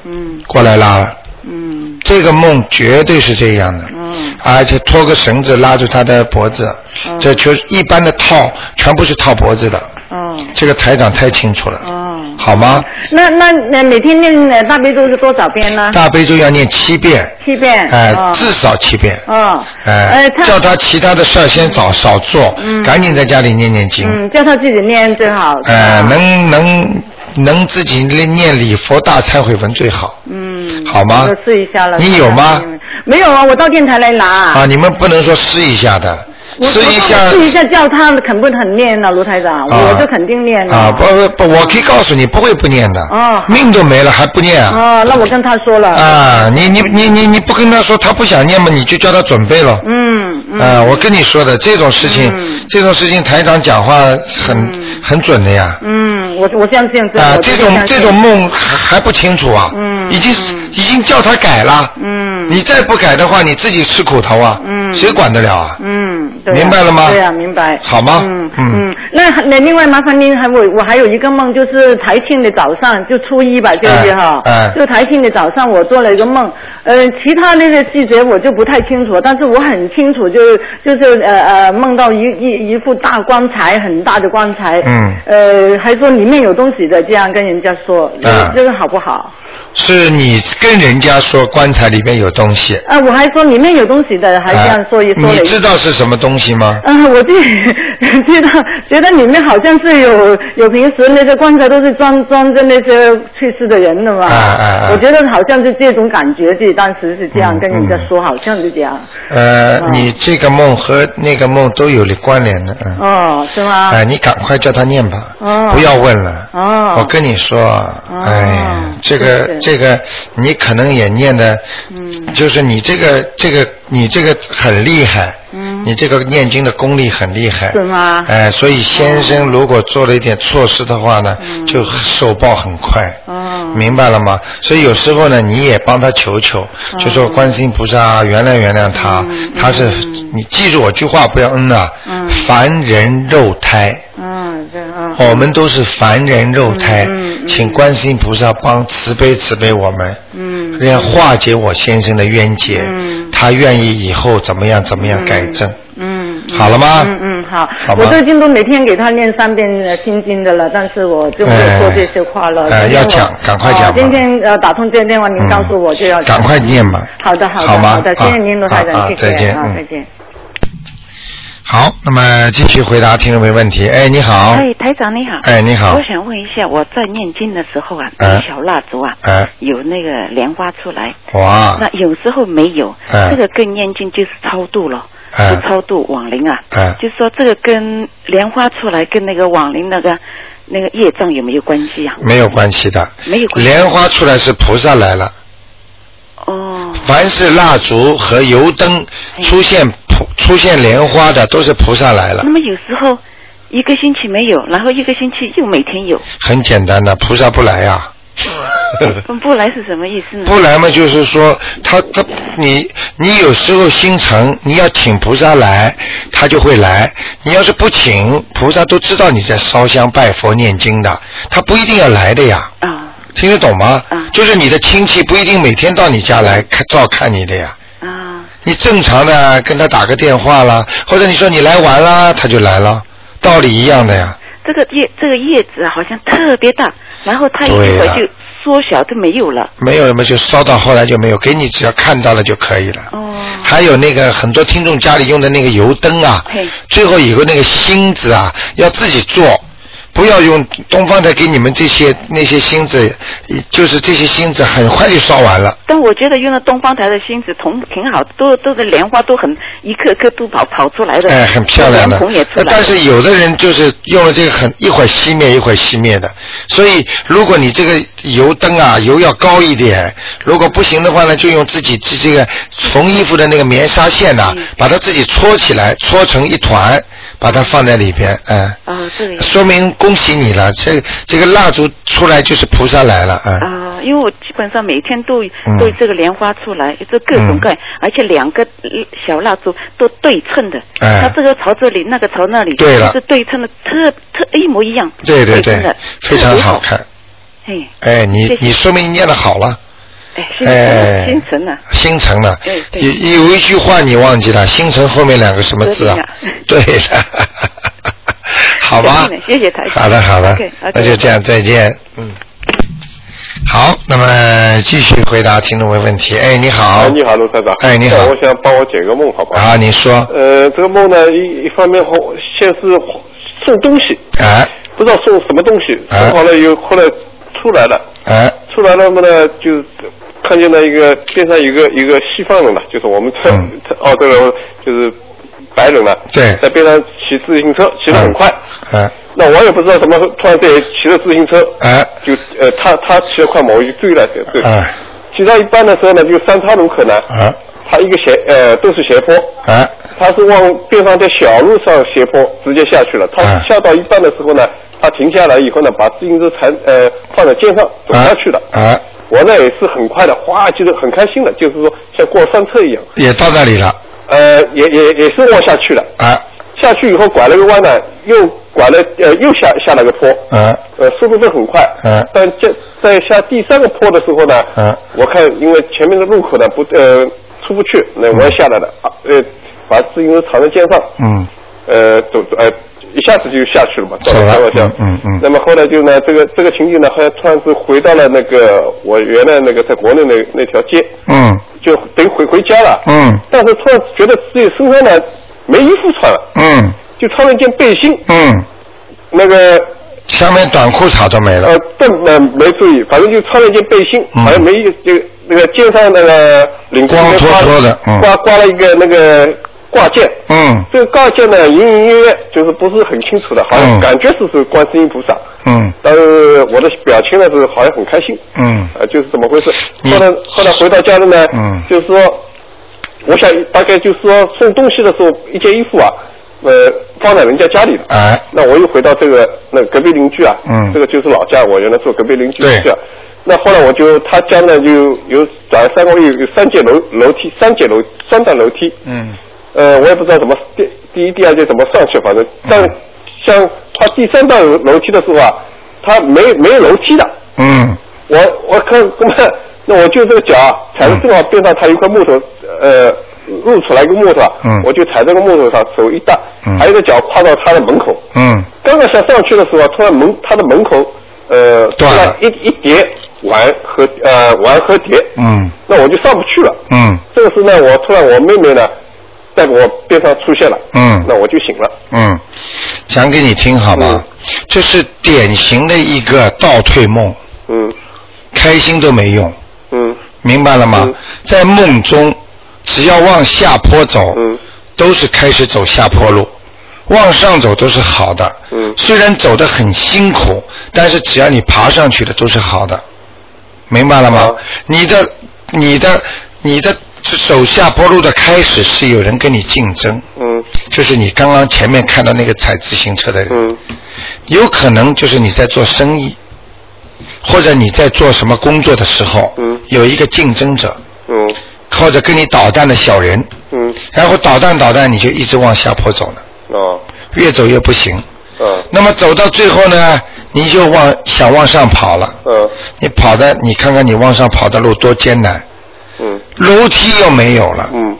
嗯过来拉了。嗯这个梦绝对是这样的，嗯而且拖个绳子拉住他的脖子，嗯这就是一般的套，全部是套脖子的。嗯这个台长太清楚了，嗯。好吗？那那那每天念呃大悲咒是多少遍呢？大悲咒要念七遍，七遍。哎、哦至少七遍。哦。哎、呃，叫他其他的事儿先少少做，嗯赶紧在家里念念经。嗯，叫他自己念最好。呃，能能能自己念念礼佛大忏悔文最好。嗯。好吗我试一下了。你有吗？没有啊，我到电台来拿。啊，你们不能说试一下的，我试一下试一下，叫他肯不肯念呢，卢台长，啊我就肯定念了。啊，不不不，我可以告诉你，不会不念的。哦命都没了还不念啊？哦，那我跟他说了。啊，你你你你你不跟他说他不想念嘛，你就叫他准备了。嗯嗯。啊，我跟你说的这种事情，嗯这种事情台长讲话很、嗯很准的呀。嗯，我我相信这。啊，这种这种。梦还还不清楚啊？嗯已经嗯已经叫他改了。嗯。你再不改的话，你自己吃苦头啊。嗯谁管得了啊？嗯，对啊。明白了吗？对呀、明白。好吗？嗯嗯。嗯，那那另外麻烦您还我我还有一个梦，就是台庆的早上，就初一吧，就是哈，哎。哎就台庆的早上我做了一个梦，呃，其他那些细节我就不太清楚，但是我很清楚，就是就是呃呃梦到一一一副大棺材，很大的棺材，嗯。呃，还说里面有东西的，这样跟人家说，嗯这个好不好？是你跟人家说棺材里面有东西，啊，我还说里面有东西的，还这样说一说了一哎你知道是什么东西吗？嗯，我自己知道，觉得里面好像是有有平时那些棺材都是装装着那些去世的人的嘛。啊啊啊我觉得好像是这种感觉，自己当时是这样嗯跟人家说，好像是这样。呃，哦你这个梦和那个梦都有关联的，嗯。哦，是吗？哎，你赶快叫他念吧，哦不要问了。哦我跟你说，哎，这个这个，你可能也念的，嗯就是你这个这个你这个很厉害，嗯。你这个念经的功力很厉害，是吗？哎，所以先生如果做了一点错事的话呢，嗯。就受报很快。哦。明白了吗？所以有时候呢，你也帮他求求，就说观世音菩萨原谅原谅他，嗯他是嗯。你记住我句话，不要嗯呐、嗯。凡人肉胎。嗯，对嗯。我们都是凡人肉胎，嗯嗯请观世音菩萨帮慈悲慈悲我们，嗯。这样化解我先生的冤结，嗯他愿意以后怎么样怎么样改正。嗯，嗯好了吗嗯嗯，好。好我最近都每天给他念三遍呃心经的了，但是我就没有说这些话了。哎今天我要讲赶快讲哦今天呃打通这个电话，您告诉我就要讲赶快念吧。好的，好的，好好的，谢谢您，啊罗台长，啊啊谢谢，啊，再见嗯再见。好，那么继续回答听众没问题。哎，你好。哎，台长你好。哎你好我想问一下，我在念经的时候啊，小蜡烛啊，哎，有那个莲花出来，哇，那有时候没有，哎这个跟念经就是超度了，哎是超度亡灵啊。哎就是说这个跟莲花出来跟那个亡灵那个那个业障有没有关系啊？没有关系的。没有关系。莲花出来是菩萨来了，哦，凡是蜡烛和油灯哎出现菩出现莲花的，都是菩萨来了那。么有时候一个星期没有，然后一个星期又每天有，很简单的，菩萨不来呀、不来是什么意思呢？不来嘛，就是说他他你你有时候心诚，你要请菩萨来，他就会来。你要是不请，菩萨都知道你在烧香拜佛念经的，他不一定要来的呀。啊听得懂吗？啊就是你的亲戚不一定每天到你家来看照看你的呀。啊你正常的跟他打个电话啦，或者你说你来玩啦，他就来了，道理一样的呀。这个叶这个叶子啊好像特别大，然后它一会儿就缩小就没有了。没有什么就烧到后来就没有，给你只要看到了就可以了。哦，还有那个很多听众家里用的那个油灯啊，最后有个那个芯子啊，要自己做，不要用东方台给你们这些那些芯子，就是这些芯子很快就烧完了。但我觉得用了东方台的芯子铜挺好，都都是莲花都很一颗颗都跑跑出来的，哎，很漂亮的。但是有的人就是用了这个很一会儿熄灭一会儿熄灭的，所以如果你这个油灯啊油要高一点，如果不行的话呢，就用自己这这个缝衣服的那个棉纱线呐、嗯。把它自己搓起来，搓成一团，把它放在里边，哎、啊，这个说明恭喜你了，这这个蜡烛出来就是菩萨来了，啊。啊，因为我基本上每天都嗯都有这个莲花出来，这各种各样，而且两个呃小蜡烛都对称的，哎它这个朝这里，那个朝那里，对了是对称的，特特一模一样，对对对，非常好。看。哎哎，你你说明念的好了。哎，心哎诚，心诚啊，心诚了。有有一句话你忘记了，星辰后面两个什么字啊？对的。好吧谢谢台长好的好的那就这样，再见。嗯。好，那么继续回答听众的问题。哎，你好。啊，你好，卢台长。哎，你好。我想帮我解个梦，好不好？啊，你说。呃，这个梦呢，一一方面先是送东西，哎不知道送什么东西，哎送好了以后，后来出来了，哎出来了么呢，就看见了一个边上有个一个西方人吧，就是我们这嗯这澳洲人，就是白人了，对在边上骑自行车，骑得很快。哎那我也不知道怎么突然间骑着自行车，哎就呃他他骑得快嘛，我就追了，对。哎骑到一半的时候呢，就三岔路口呢，哎他一个斜呃都是斜坡，哎他是往边上的小路上斜坡直接下去了。他嗯下到一半的时候呢，他停下来以后呢，把自行车踩呃放在肩上走下去了。哎，我呢也是很快的，哗，就是很开心的，就是说像过山车一样。也到那里了。呃，也也也是往下去了。啊。下去以后拐了个弯呢，又拐了呃又下下了个坡。啊。呃，速度是很快，嗯但这在下第三个坡的时候呢，嗯我看因为前面的路口呢不呃出不去，那我也下来了，啊呃，把自行车藏在肩上，嗯呃，走走呃，一下子就下去了嘛，到走了了方向，嗯嗯嗯。那么后来就呢，这个这个情景呢，好像突然是回到了那个我原来那个在国内那那条街，嗯。就等于回回家了，嗯。但是突然觉得自己身上呢没衣服穿了，嗯。就穿了一件背心，嗯，那个。下面短裤衩都没了。呃，。不，没没注意，反正就穿了一件背心，嗯。好像没有就那个肩上那个领子光脱里面挂脱的嗯。挂挂了一个那个挂件。嗯。这个挂件呢，隐隐约约就是不是很清楚的，好像嗯。感觉是是观世音菩萨，嗯。但是我的表情呢是好像很开心，嗯。呃，就是怎么回事？后来后来回到家里呢，嗯。就是说，我想大概就是说送东西的时候，一件衣服啊，呃，放在人家家里了。哎。那我又回到这个那隔壁邻居啊，嗯。这个就是老家，我原来做隔壁邻居对。是。那后来我就他家呢就有转三个月有三节楼楼梯，三节楼三段楼梯。嗯呃，我也不知道怎么第第一、第二节怎么上去，反正但像他第三段楼梯的时候啊，它没没有楼梯的，嗯。我我看那么 那我就这个脚啊踩的正好边上它有一块木头，呃，露出来一个木头啊，嗯。我就踩这个木头上，手一搭，嗯。还有一个脚跨到它的门口，嗯。刚刚想上去的时候，突然门它的门口呃出断了。一一叠碗和呃碗和碟，嗯。那我就上不去了。嗯。这个时候呢，我突然我妹妹呢在我边上出现了，嗯。那我就醒了。嗯，讲给你听好吗？这是典型的一个倒退梦，嗯。开心都没用，嗯。明白了吗？嗯。在梦中，只要往下坡走，嗯。都是开始走下坡路，往上走都是好的。嗯。虽然走得很辛苦，但是只要你爬上去的都是好的，明白了吗？啊。你的、你的、你的走下坡路的开始是有人跟你竞争，嗯。就是你刚刚前面看到那个踩自行车的人，嗯。有可能就是你在做生意，或者你在做什么工作的时候，嗯。有一个竞争者，嗯。或者跟你捣蛋的小人，嗯。然后捣蛋捣蛋，你就一直往下坡走了，哦。越走越不行。嗯。那么走到最后呢，你就往想往上跑了。嗯。你跑的，你看看你往上跑的路多艰难，嗯。楼梯又没有了，嗯，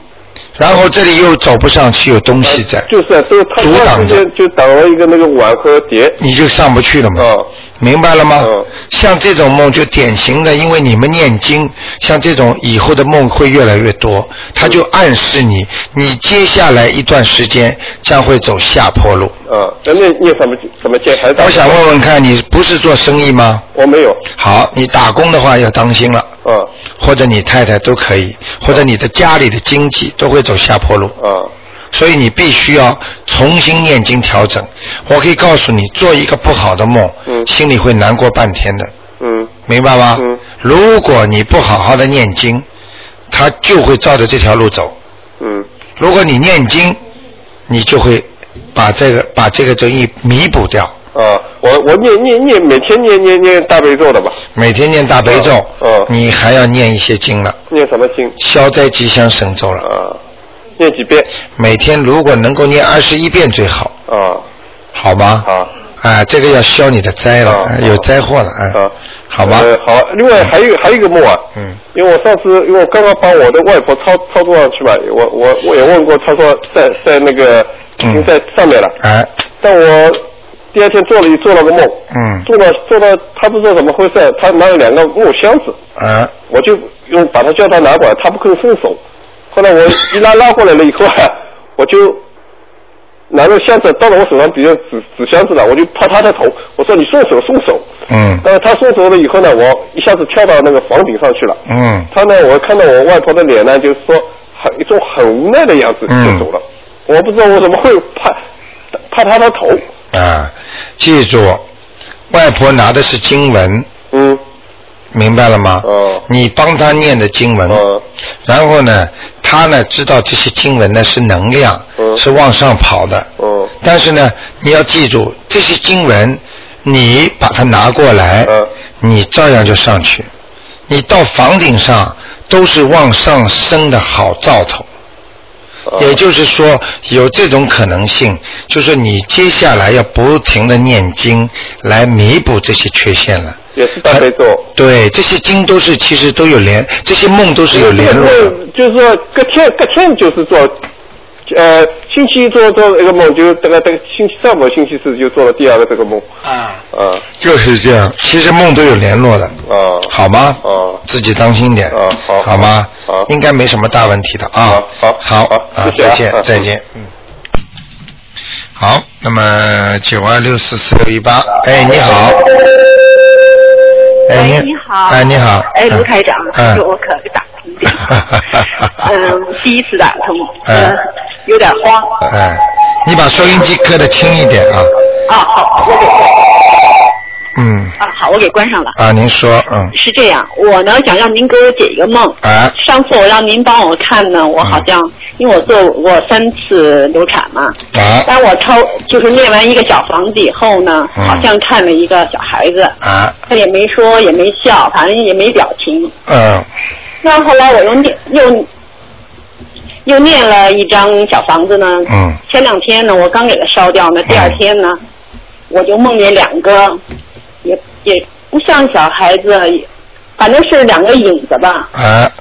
然后这里又走不上去，有东西在，就是阻挡着。他之间就挡了一个那个碗和碟。你就上不去了嘛。哦明白了吗？嗯像这种梦就典型的，因为你们念经，像这种以后的梦会越来越多，它就暗示你，你接下来一段时间将会走下坡路。啊，那念念什么什么经还打？我想问问看，你不是做生意吗？我没有。好，你打工的话要当心了，啊或者你太太都可以，或者你的家里的经济都会走下坡路。啊所以你必须要重新念经调整。我可以告诉你，做一个不好的梦，嗯心里会难过半天的，嗯明白吗？嗯如果你不好好的念经，他就会照着这条路走。嗯如果你念经，你就会把这个把这个争议弥补掉。啊，我我念念念每天念念念大悲咒的吧？每天念大悲咒，嗯你还要念一些经了，念什么经？消灾吉祥神咒了。啊，念几遍？每天如果能够念二十一遍最好，啊。好吗？好。啊，这个要消你的灾了，啊啊有灾祸了，啊。啊，，好吧？呃，好。另外还有还有一个梦啊，嗯，因为我上次因为我刚刚把我的外婆操操作上去嘛，我我我也问过，她说在在那个已经在上面了，哎，但我第二天做了做了个梦，嗯，做到做到他不知道怎么回事，他拿了两个木箱子，啊，我就用把他叫他拿过来，他不肯松手。后来我一拉拉过来了以后啊，我就拿着箱子到了我手上比较纸纸箱子了，我就拍他的头，我说你松手松手。嗯但是他松手了以后呢，我一下子跳到那个房顶上去了。嗯他呢，我看到我外婆的脸呢，就是说很一种很无奈的样子嗯就走了。我不知道我怎么会拍 拍他的头。啊，记住，外婆拿的是经文，嗯明白了吗？哦你帮他念的经文，哦然后呢，他呢知道这些经文呢是能量，哦是往上跑的。哦但是呢，你要记住，这些经文，你把它拿过来，嗯你照样就上去。你到房顶上都是往上升的好兆头。哦也就是说，有这种可能性，就是你接下来要不停的念经来弥补这些缺陷了。也是大悲咒。对，这些经都是其实都有连，这些梦都是有联络的。梦就是说隔天隔天就是做，呃，星期一做做一个梦，就这个这个星期三或星期四就做了第二个这个梦。啊，啊就是这样，其实梦都有联络的，啊好吗？啊自己当心点，啊好好吗？好应该没什么大问题的啊。好好啊，再见嗯再见，嗯。好，那么九二六四四六一八，哎，你好。哎，喂你好哎，你好。哎，卢台长，嗯我可打通电话，嗯，第一次打通，哎嗯，有点慌。哎，你把收音机搁的轻一点啊。啊，好，我给嗯。啊，好，我给关上了。啊，您说，嗯。是这样，我呢想让您给我解一个梦。啊。上次我让您帮我看呢，我好像、因为我做过三次流产嘛，啊当我抽就是念完一个小房子以后呢，嗯好像看了一个小孩子，啊，他也没说也没笑，反正也没表情。嗯那后来我又念又又念了一张小房子呢。嗯前两天呢，我刚给它烧掉呢，第二天呢，我就梦见两个也也不像小孩子，反正是两个影子吧。啊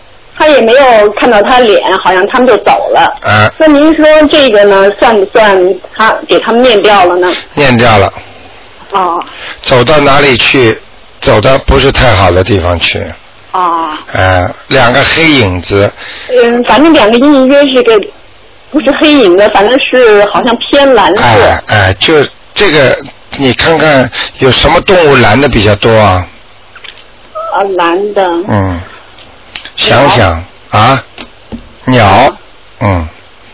他也没有看到他脸，好像他们就走了。啊，那您说这个呢，算不算他给他们念掉了呢？念掉了，哦走到哪里去？走到不是太好的地方去。哦，呃，两个黑影子，嗯，反正两个隐约是个不是黑影的，反正是好像偏蓝色。哎哎，就这个，你看看有什么动物蓝的比较多啊？啊，蓝的。嗯，想想啊，鸟，嗯，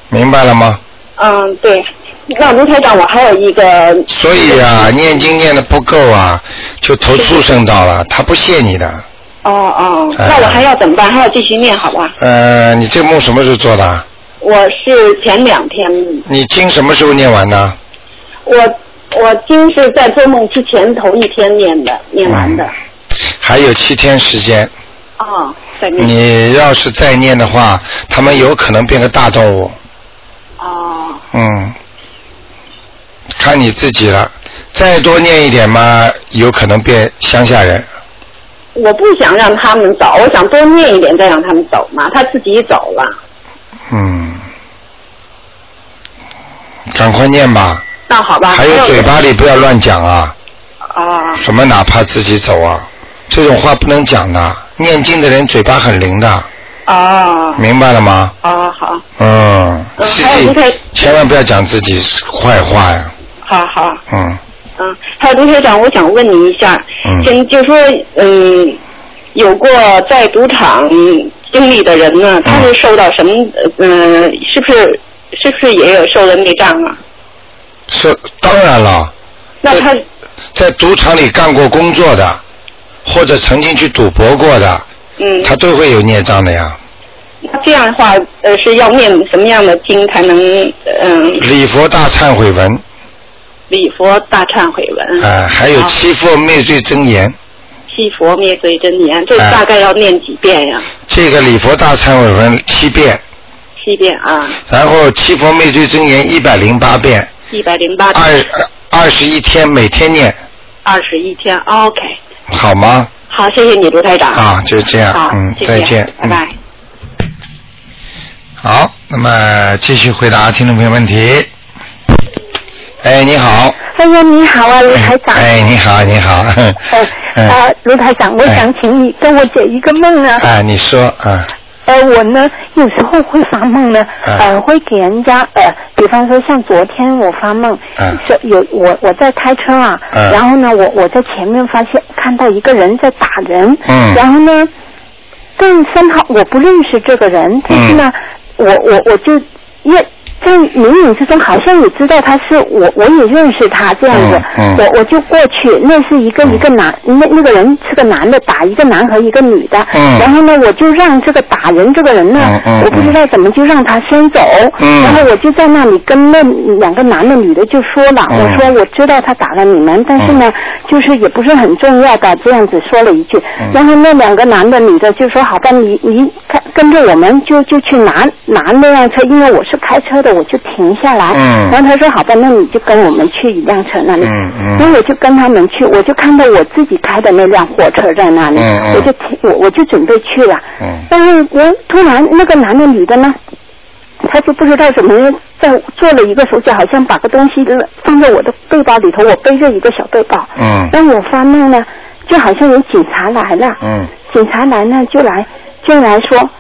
明白了吗？嗯，对。那卢台长，我还有一个。所以啊，念经念的不够啊，就投畜生道了，他不谢你的。哦哦，哎那我还要怎么办？还要继续念好吧？呃，你这梦什么时候做的？我是前两天，你经什么时候念完呢？我我经是在做梦之前头一天念的，念完的。还有七天时间，哦，再念。你要是再念的话，他们有可能变个大动物。哦嗯，看你自己了，再多念一点嘛，有可能变乡下人。我不想让他们走，我想多念一点再让他们走嘛。他自己走了。嗯，赶快念吧。那好吧。还有嘴巴里不要乱讲啊，啊什么哪怕自己走啊，这种话不能讲的。念经的人嘴巴很灵的，哦明白了吗？啊好，嗯，嗯自还有卢台己千万不要讲自己坏话呀。好好。嗯，嗯，还有卢学长，我想问你一下，嗯先就说，嗯，有过在赌场经历的人呢，他是受到什么？嗯、是不是是不是也有受了内障啊？是当然了。那他在赌场里干过工作的，或者曾经去赌博过的，嗯，他都会有孽障的呀。那这样的话，呃，是要念什么样的经才能嗯礼佛大忏悔文，礼佛大忏悔文？啊、还有七佛灭罪真言。七佛灭罪真言，这哎大概要念几遍呀？这个礼佛大忏悔文七遍，七遍啊，然后七佛灭罪真言一百零八遍，一百零八二，二十一天每天念，二十一天。OK，好吗？好，谢谢你，卢台长。啊，就是这样，，嗯，谢谢再见，拜拜。嗯。好，那么继续回答听众朋友问题。哎，你好。哎呀，你好啊，卢台长。哎，你好，你好。哎，嗯啊，卢台长，我哎想请你跟我解一个梦啊。哎，你说啊，呃，我呢有时候会发梦呢，嗯呃，会给人家呃，比方说像昨天我发梦，嗯是有我我在开车啊，嗯然后呢我我在前面发现看到一个人在打人，嗯。然后呢，但三号我不认识这个人，但是呢，我我我就也。在冥冥之中，好像也知道他是我，我也认识他这样子，嗯嗯。我我就过去，那是一个、一个男，那那个人是个男的，打一个男和一个女的，嗯。然后呢，我就让这个打人这个人呢，我不知道怎么就让他先走，嗯。然后我就在那里跟那两个男的女的就说了，嗯。我说我知道他打了你们，但是呢，就是也不是很重要的，这样子说了一句，嗯。然后那两个男的女的就说好吧，你你跟跟着我们就就去拿拿那辆车，因为我是开车的，我就停下来，嗯。然后他说好吧，那你就跟我们去一辆车那里，嗯嗯。然后我就跟他们去，我就看到我自己开的那辆火车在那里，嗯嗯。我就停我我就准备去了，嗯。但是我突然那个男的女的呢，他就不知道怎么在做了一个手脚，好像把个东西放在我的背包里头，我背着一个小背包，嗯。但我发梦呢，就好像有警察来了，嗯。警察来呢就来就来说。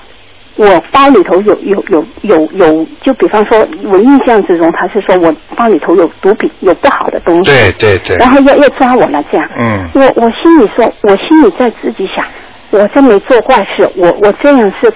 我包里头有有有有有，就比方说，我印象之中，他是说我包里头有毒品，有不好的东西，对对对，然后要要抓我了这样。嗯。我我心里说，我心里在自己想，我真没做坏事，我我这样是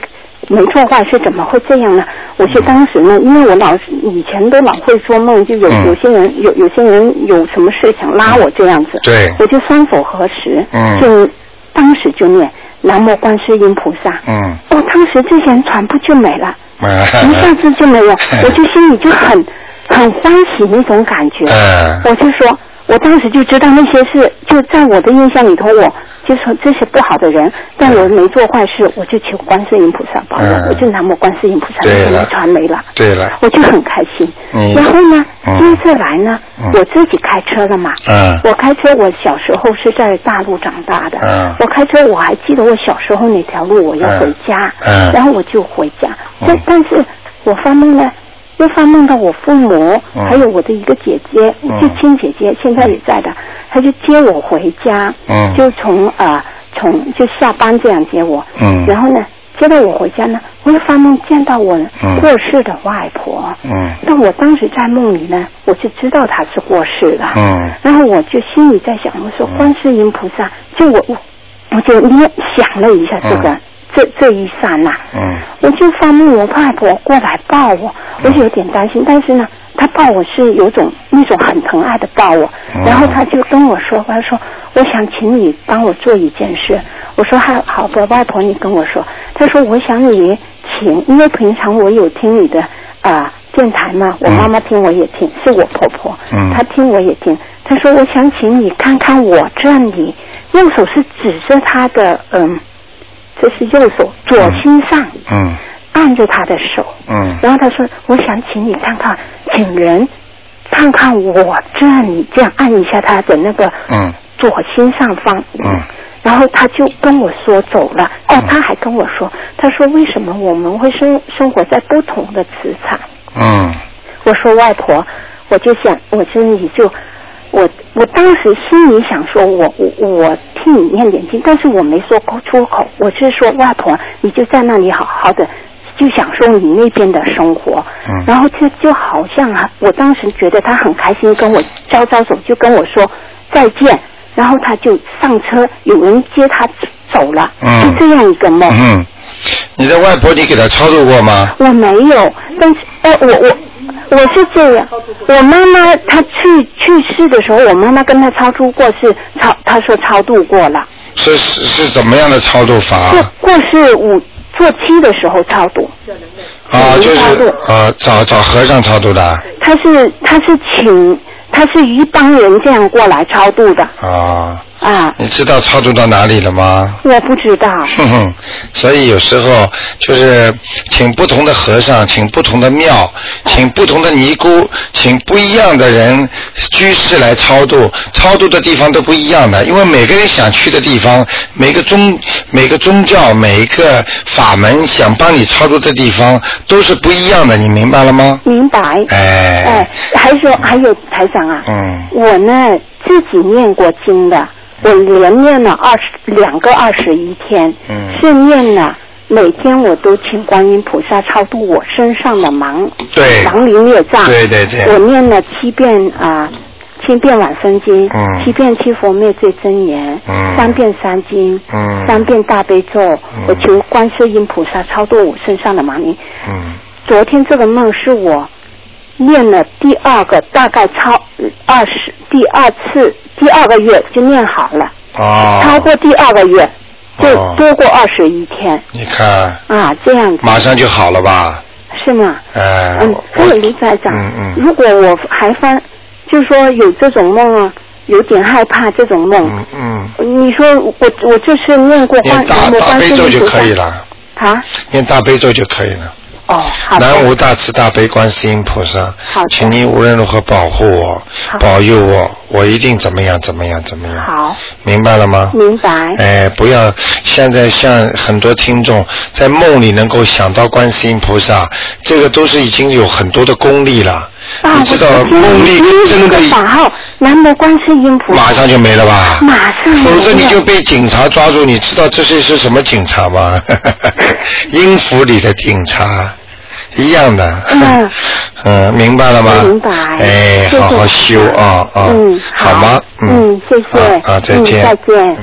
没做坏事，怎么会这样呢？我是当时呢，因为我老是以前都老会做梦，就有、嗯。有些人有有些人有什么事想拉我这样子，对。我就双手合十，嗯。就当时就念南无观世音菩萨，嗯，哦，当时之前全部就没了。啊一下子就没有，我就心里就很很欢喜那种感觉。嗯。我就说，我当时就知道那些是就在我的印象里头，我就说这些不好的人，但我没做坏事，我就求观世音菩萨保佑，嗯我就南无观世音菩萨，就没传媒了。对了，我就很开心。嗯然后呢，嗯接下来呢，嗯我自己开车了嘛。嗯我开车，我小时候是在大陆长大的。嗯我开车，我还记得我小时候那条路，我要回家，嗯嗯然后我就回家。但、嗯但是我发梦呢，又发梦到我父母，嗯。还有我的一个姐姐，嗯。就亲姐姐，现在也在的，她就接我回家，嗯。就从啊、从就下班这样接我，嗯。然后呢，接到我回家呢，我又发梦见到我嗯。过世的外婆，嗯。但我当时在梦里呢，我就知道她是过世了，嗯。然后我就心里在想，我说观世音菩萨，就我我我就念想了一下这个、嗯这这一刹那，嗯。我就发梦我外婆过来抱我，我就有点担心，但是呢，她抱我是有种那种很疼爱的抱我，嗯。然后她就跟我说，她说我想请你帮我做一件事，我说好好的，外婆你跟我说，她说我想你请，因为平常我有听你的啊、电台嘛，我妈妈听我也听，是我婆婆，嗯。她听我也听，她说我想请你看看我这里，右手是指着她的嗯。这是右手左心上，嗯。按着他的手，嗯。然后他说：“我想请你看看，请人看看我这里，这样按一下他的那个嗯。左心上方。”嗯。然后他就跟我说走了。哦，他还跟我说，他说为什么我们会生生活在不同的磁场？嗯。我说外婆，我就想，我心里就，我我当时心里想说我我我替你念点经，但是我没说口出口，我是说外婆，你就在那里好好的，就享受你那边的生活。嗯然后就就好像啊，我当时觉得他很开心，跟我招招手，就跟我说再见，然后他就上车，有人接他走了，嗯就这样一个梦。嗯，你的外婆你给她操作过吗？我没有，但是哎，我我我是这样，我妈妈她去去世的时候，我妈妈跟她超度过是超，她说超度过了，是是是怎么样的超度法？是过世五做七的时候超度，啊，就是呃找找和尚超度的他是他是请他是一帮人这样过来超度的啊。啊，你知道超度到哪里了吗？我不知道，哼哼，所以有时候就是请不同的和尚，请不同的庙，请不同的尼姑，请不一样的人居士来超度，超度的地方都不一样的，因为每个人想去的地方，每个宗每个宗教每一个法门想帮你超度的地方都是不一样的，你明白了吗？明白？哎。哎，还说还有台长啊，嗯。我呢自己念过经的，我连念了二十两个二十一天，嗯。是念了。每天我都请观音菩萨超度我身上的盲对。盲灵孽障，对对对。我念了七遍啊、七遍往生经，嗯。七遍七佛灭罪真言，嗯。三遍三经，嗯。三遍大悲咒，我求观世音菩萨超度我身上的盲灵。嗯。昨天这个梦是我念了第二个，大概超二十第二次第二个月就念好了，哦，超过第二个月就哦多过二十一天、你看啊，这样子马上就好了吧？是吗？哎、嗯，还我有卢台长，嗯嗯如果我还翻，就说有这种梦啊，有点害怕这种梦。嗯嗯，你说我我就是念过观念大大悲咒就可以了，啊？念大悲咒就可以了。哦，好。南无大慈大悲观世音菩萨请你无论如何保护我，保佑我，我一定怎么样怎么样怎么样。好，明白了吗？明白。哎，不要现在像很多听众在梦里能够想到观世音菩萨，这个都是已经有很多的功力了。啊，你知道我听梦里你这真的法号南无观世音菩萨，马上就没了吧？马上否则你就被警察抓住。你知道这些是什么警察吗？音符里的警察。一样的，嗯 嗯，明白了吗？明白哎，谢谢好好修啊啊，嗯，好吗？嗯，谢谢，啊啊，再见。嗯，再见。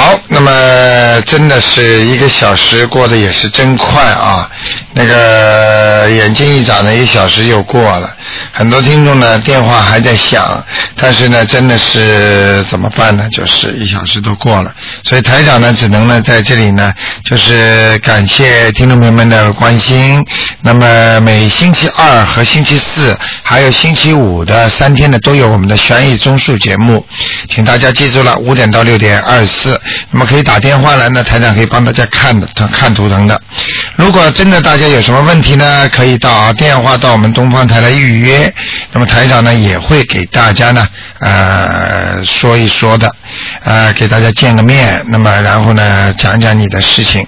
好，那么真的是一个小时过得也是真快啊！那个眼睛一眨呢，一小时又过了。很多听众呢电话还在响，但是呢真的是怎么办呢？就是一小时都过了，所以台长呢只能呢在这里呢就是感谢听众朋友们的关心。那么每星期二和星期四还有星期五的三天呢都有我们的悬疑综述节目，请大家记住了，五点到六点二十四。那么可以打电话来呢，台长可以帮大家看的，看图腾的。如果真的大家有什么问题呢，可以到电话到我们东方台来预约。那么台长呢也会给大家呢呃说一说的，呃给大家见个面。那么然后呢讲讲你的事情。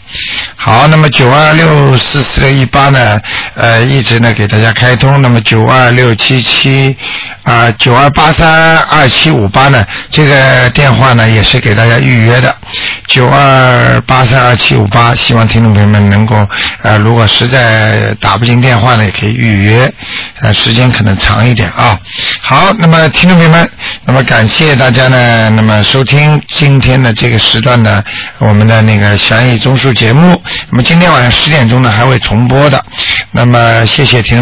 好，那么九二六四四六一八呢呃一直呢给大家开通。那么九二六七七啊九二八三二七五八呢这个电话呢也是给大家预约的。九二八三二七五八，希望听众朋友们能够呃，如果实在打不进电话呢，也可以预约，呃，时间可能长一点啊。好，那么听众朋友们，那么感谢大家呢，那么收听今天的这个时段的我们的那个悬疑综述节目。那么今天晚上十点钟呢还会重播的。那么谢谢听。